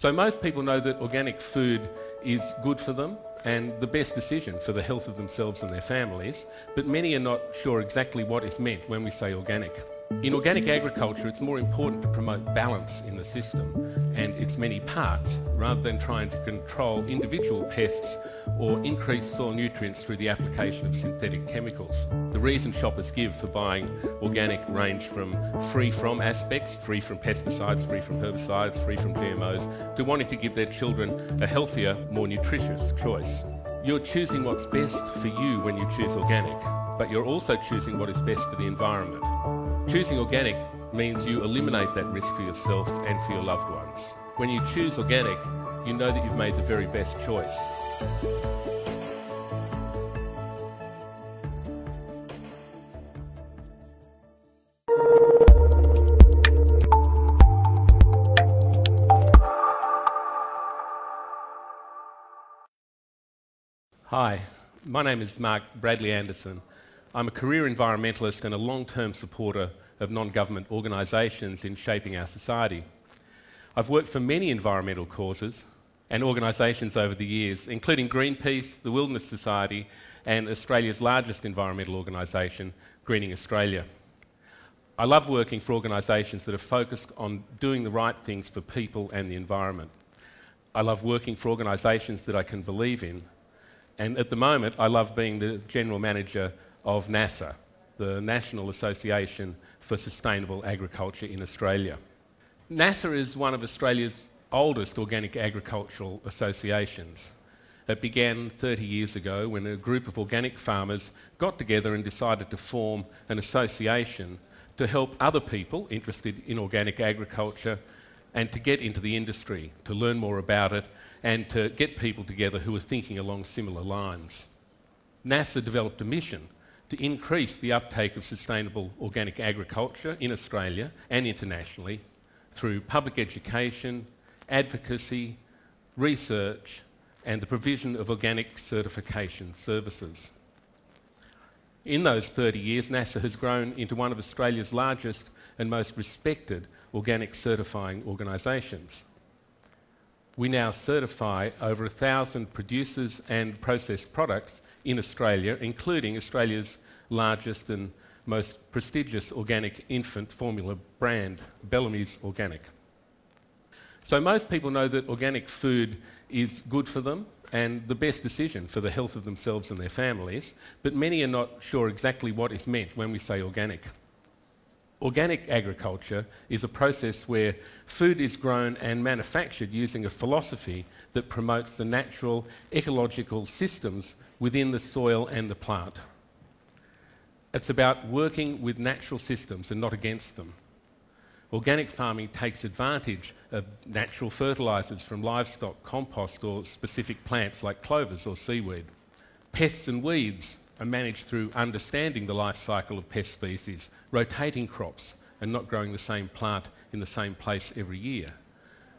So, most people know that organic food is good for them and the best decision for the health of themselves and their families, but many are not sure exactly what is meant when we say organic. In organic agriculture, it's more important to promote balance in the system and its many parts rather than trying to control individual pests or increase soil nutrients through the application of synthetic chemicals. The reason shoppers give for buying organic range from free from aspects, free from pesticides, free from herbicides, free from GMOs, to wanting to give their children a healthier, more nutritious choice. You're choosing what's best for you when you choose organic, but you're also choosing what is best for the environment. Choosing organic means you eliminate that risk for yourself and for your loved ones. When you choose organic, you know that you've made the very best choice. Hi, my name is Mark Bradley Anderson. I'm a career environmentalist and a long term supporter of non government organisations in shaping our society. I've worked for many environmental causes and organisations over the years, including Greenpeace, the Wilderness Society, and Australia's largest environmental organisation, Greening Australia. I love working for organisations that are focused on doing the right things for people and the environment. I love working for organisations that I can believe in. And at the moment, I love being the general manager of NASAA, the National Association for Sustainable Agriculture in Australia. NASAA is one of Australia's oldest organic agricultural associations. It began 30 years ago when a group of organic farmers got together and decided to form an association to help other people interested in organic agriculture and to get into the industry, to learn more about it, and to get people together who were thinking along similar lines. NASAA developed a mission to increase the uptake of sustainable organic agriculture in Australia and internationally through public education, advocacy, research, and the provision of organic certification services. In those 30 years, NASAA has grown into one of Australia's largest and most respected organic certifying organisations. We now certify over a thousand producers and processed products in Australia, including Australia's largest and most prestigious organic infant formula brand, Bellamy's Organic. So, most people know that organic food is good for them and the best decision for the health of themselves and their families, but many are not sure exactly what is meant when we say organic. Organic agriculture is a process where food is grown and manufactured using a philosophy that promotes the natural ecological systems within the soil and the plant. It's about working with natural systems and not against them. Organic farming takes advantage of natural fertilisers from livestock, compost, or specific plants like clovers or seaweed. Pests and weeds are managed through understanding the life cycle of pest species, rotating crops, and not growing the same plant in the same place every year.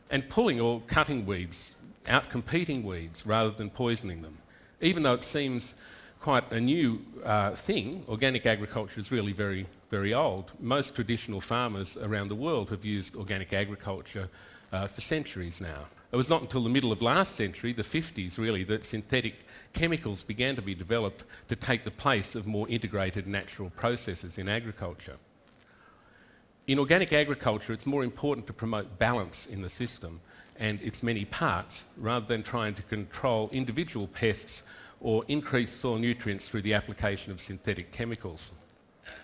And pulling or cutting weeds, out competing weeds rather than poisoning them. Even though it seems quite a new uh, thing. Organic agriculture is really very, very old. Most traditional farmers around the world have used organic agriculture uh, for centuries now. It was not until the middle of last century, the 50s really, that synthetic chemicals began to be developed to take the place of more integrated natural processes in agriculture. In organic agriculture, it's more important to promote balance in the system and its many parts rather than trying to control individual pests or increase soil nutrients through the application of synthetic chemicals.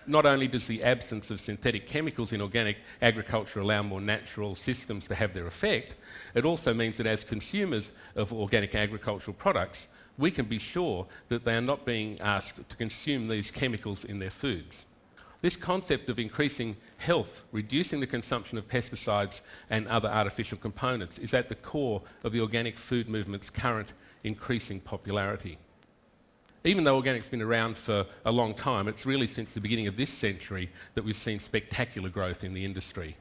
Not only does the absence of synthetic chemicals in organic agriculture allow more natural systems to have their effect, it also means that as consumers of organic agricultural products, we can be sure that they are not being asked to consume these chemicals in their foods. This concept of increasing health, reducing the consumption of pesticides and other artificial components, is at the core of the organic food movement's current increasing popularity even though organic's been around for a long time, it's really since the beginning of this century that we've seen spectacular growth in the industry.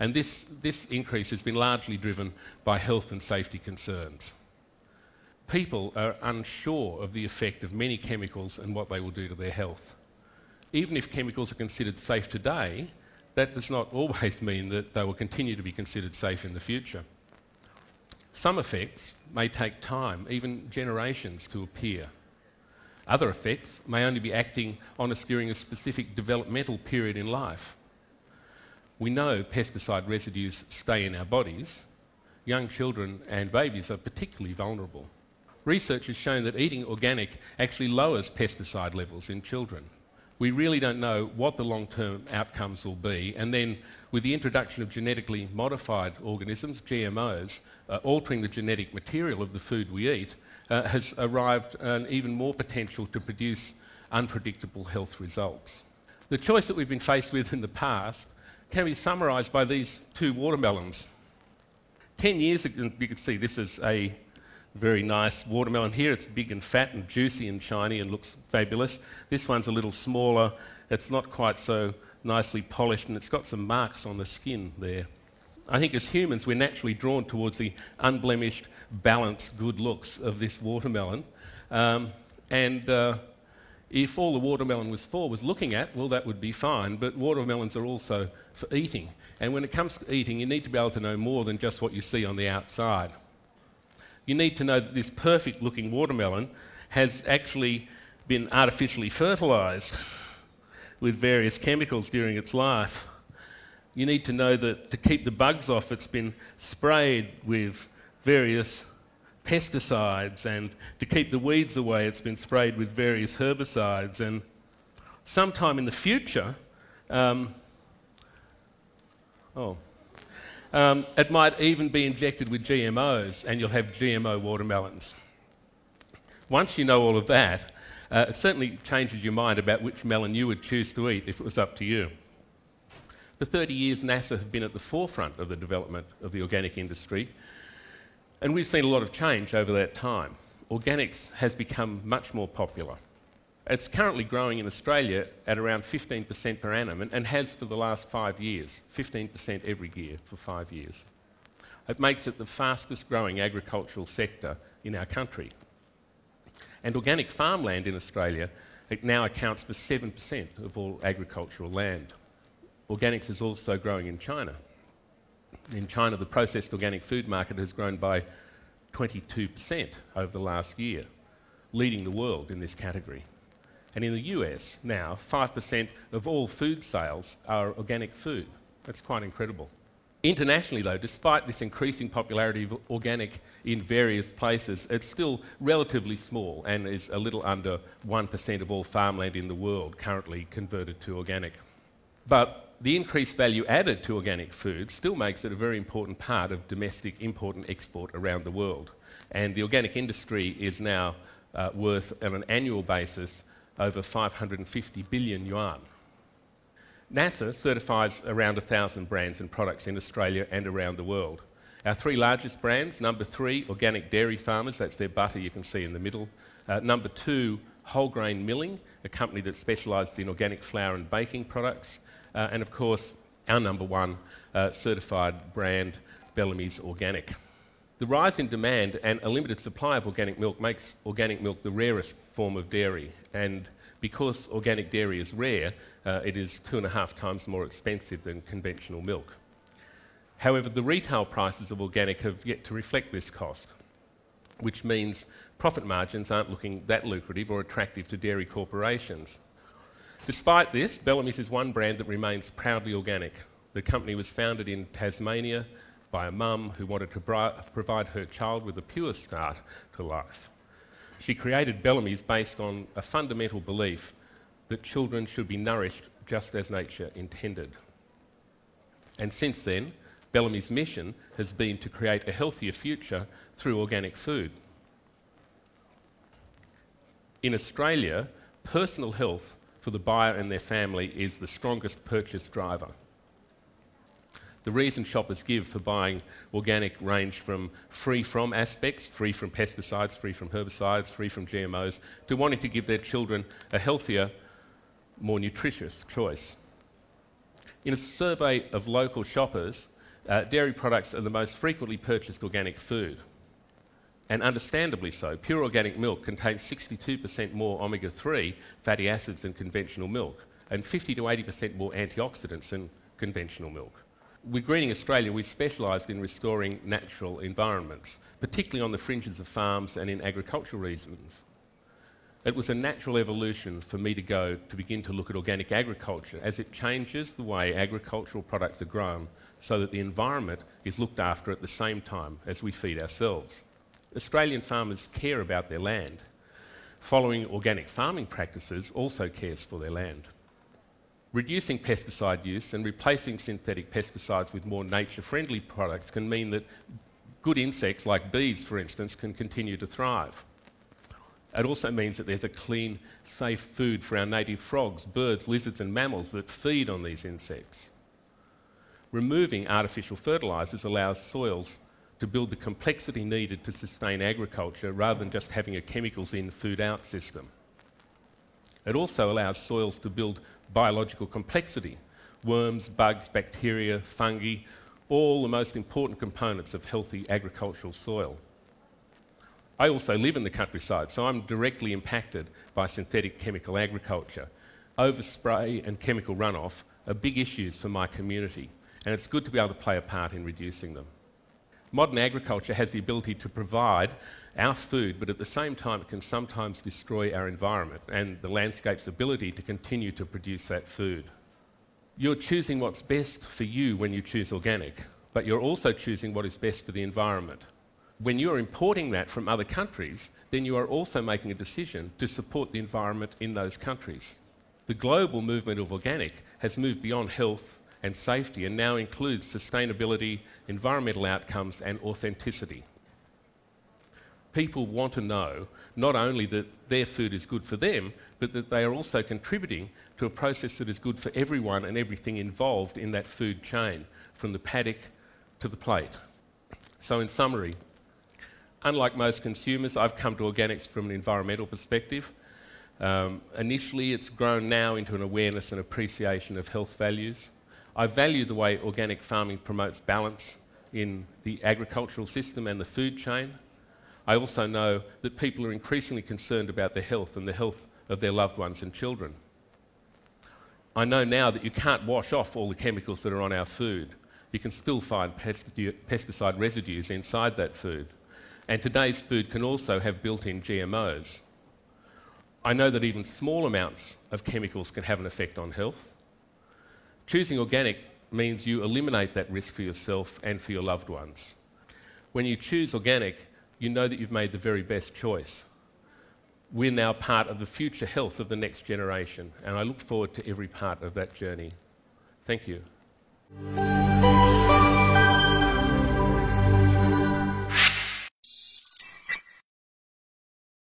And this, this increase has been largely driven by health and safety concerns. People are unsure of the effect of many chemicals and what they will do to their health. Even if chemicals are considered safe today, that does not always mean that they will continue to be considered safe in the future. Some effects may take time, even generations, to appear. Other effects may only be acting on us during a specific developmental period in life. We know pesticide residues stay in our bodies. Young children and babies are particularly vulnerable. Research has shown that eating organic actually lowers pesticide levels in children. We really don't know what the long term outcomes will be, and then with the introduction of genetically modified organisms, GMOs, uh, altering the genetic material of the food we eat, uh, has arrived an even more potential to produce unpredictable health results. The choice that we've been faced with in the past can be summarised by these two watermelons. Ten years ago, you can see this is a very nice watermelon here. It's big and fat and juicy and shiny and looks fabulous. This one's a little smaller. It's not quite so nicely polished and it's got some marks on the skin there. I think as humans, we're naturally drawn towards the unblemished, balanced, good looks of this watermelon. Um, and uh, if all the watermelon was for was looking at, well, that would be fine. But watermelons are also for eating. And when it comes to eating, you need to be able to know more than just what you see on the outside you need to know that this perfect looking watermelon has actually been artificially fertilised with various chemicals during its life. You need to know that to keep the bugs off, it's been sprayed with various pesticides, and to keep the weeds away, it's been sprayed with various herbicides. And sometime in the future, um, oh, um, it might even be injected with GMOs, and you'll have GMO watermelons. Once you know all of that, uh, it certainly changes your mind about which melon you would choose to eat if it was up to you. For 30 years, NASAA have been at the forefront of the development of the organic industry, and we've seen a lot of change over that time. Organics has become much more popular. It's currently growing in Australia at around 15% per annum and, and, has for the last five years, 15% every year for five years. It makes it the fastest growing agricultural sector in our country. And organic farmland in Australia it now accounts for 7% of all agricultural land. Organics is also growing in China. In China, the processed organic food market has grown by 22% over the last year, leading the world in this category. And in the US now, 5% of all food sales are organic food. That's quite incredible. Internationally, though, despite this increasing popularity of organic in various places, it's still relatively small and is a little under 1% of all farmland in the world currently converted to organic. But the increased value added to organic food still makes it a very important part of domestic import and export around the world. And the organic industry is now uh, worth, on an annual basis, over 550 billion yuan. NASAA certifies around 1,000 brands and products in Australia and around the world. Our three largest brands number three, Organic Dairy Farmers, that's their butter you can see in the middle. Uh, number two, Whole Grain Milling, a company that specialises in organic flour and baking products. Uh, and of course, our number one uh, certified brand, Bellamy's Organic. The rise in demand and a limited supply of organic milk makes organic milk the rarest form of dairy. And because organic dairy is rare, uh, it is two and a half times more expensive than conventional milk. However, the retail prices of organic have yet to reflect this cost, which means profit margins aren't looking that lucrative or attractive to dairy corporations. Despite this, Bellamy's is one brand that remains proudly organic. The company was founded in Tasmania by a mum who wanted to provide her child with a pure start to life. She created Bellamy's based on a fundamental belief that children should be nourished just as nature intended. And since then, Bellamy's mission has been to create a healthier future through organic food. In Australia, personal health for the buyer and their family is the strongest purchase driver. The reason shoppers give for buying organic range from free from aspects, free from pesticides, free from herbicides, free from GMOs, to wanting to give their children a healthier, more nutritious choice. In a survey of local shoppers, uh, dairy products are the most frequently purchased organic food. And understandably so, pure organic milk contains 62% more omega 3 fatty acids than conventional milk, and 50 to 80% more antioxidants than conventional milk. With Greening Australia, we specialised in restoring natural environments, particularly on the fringes of farms and in agricultural regions. It was a natural evolution for me to go to begin to look at organic agriculture as it changes the way agricultural products are grown so that the environment is looked after at the same time as we feed ourselves. Australian farmers care about their land. Following organic farming practices also cares for their land. Reducing pesticide use and replacing synthetic pesticides with more nature-friendly products can mean that good insects like bees, for instance, can continue to thrive. It also means that there's a clean, safe food for our native frogs, birds, lizards and mammals that feed on these insects. Removing artificial fertilisers allows soils to build the complexity needed to sustain agriculture rather than just having a chemicals in, food out system. It also allows soils to build biological complexity worms, bugs, bacteria, fungi, all the most important components of healthy agricultural soil. I also live in the countryside, so I'm directly impacted by synthetic chemical agriculture. Overspray and chemical runoff are big issues for my community, and it's good to be able to play a part in reducing them. Modern agriculture has the ability to provide our food, but at the same time, it can sometimes destroy our environment and the landscape's ability to continue to produce that food. You're choosing what's best for you when you choose organic, but you're also choosing what is best for the environment. When you're importing that from other countries, then you are also making a decision to support the environment in those countries. The global movement of organic has moved beyond health and safety and now includes sustainability, environmental outcomes, and authenticity. People want to know not only that their food is good for them, but that they are also contributing to a process that is good for everyone and everything involved in that food chain, from the paddock to the plate. So, in summary, unlike most consumers, I've come to organics from an environmental perspective. Um, initially, it's grown now into an awareness and appreciation of health values. I value the way organic farming promotes balance in the agricultural system and the food chain. I also know that people are increasingly concerned about their health and the health of their loved ones and children. I know now that you can't wash off all the chemicals that are on our food. You can still find pesticide residues inside that food. And today's food can also have built in GMOs. I know that even small amounts of chemicals can have an effect on health. Choosing organic means you eliminate that risk for yourself and for your loved ones. When you choose organic, you know that you've made the very best choice. We're now part of the future health of the next generation, and I look forward to every part of that journey. Thank you.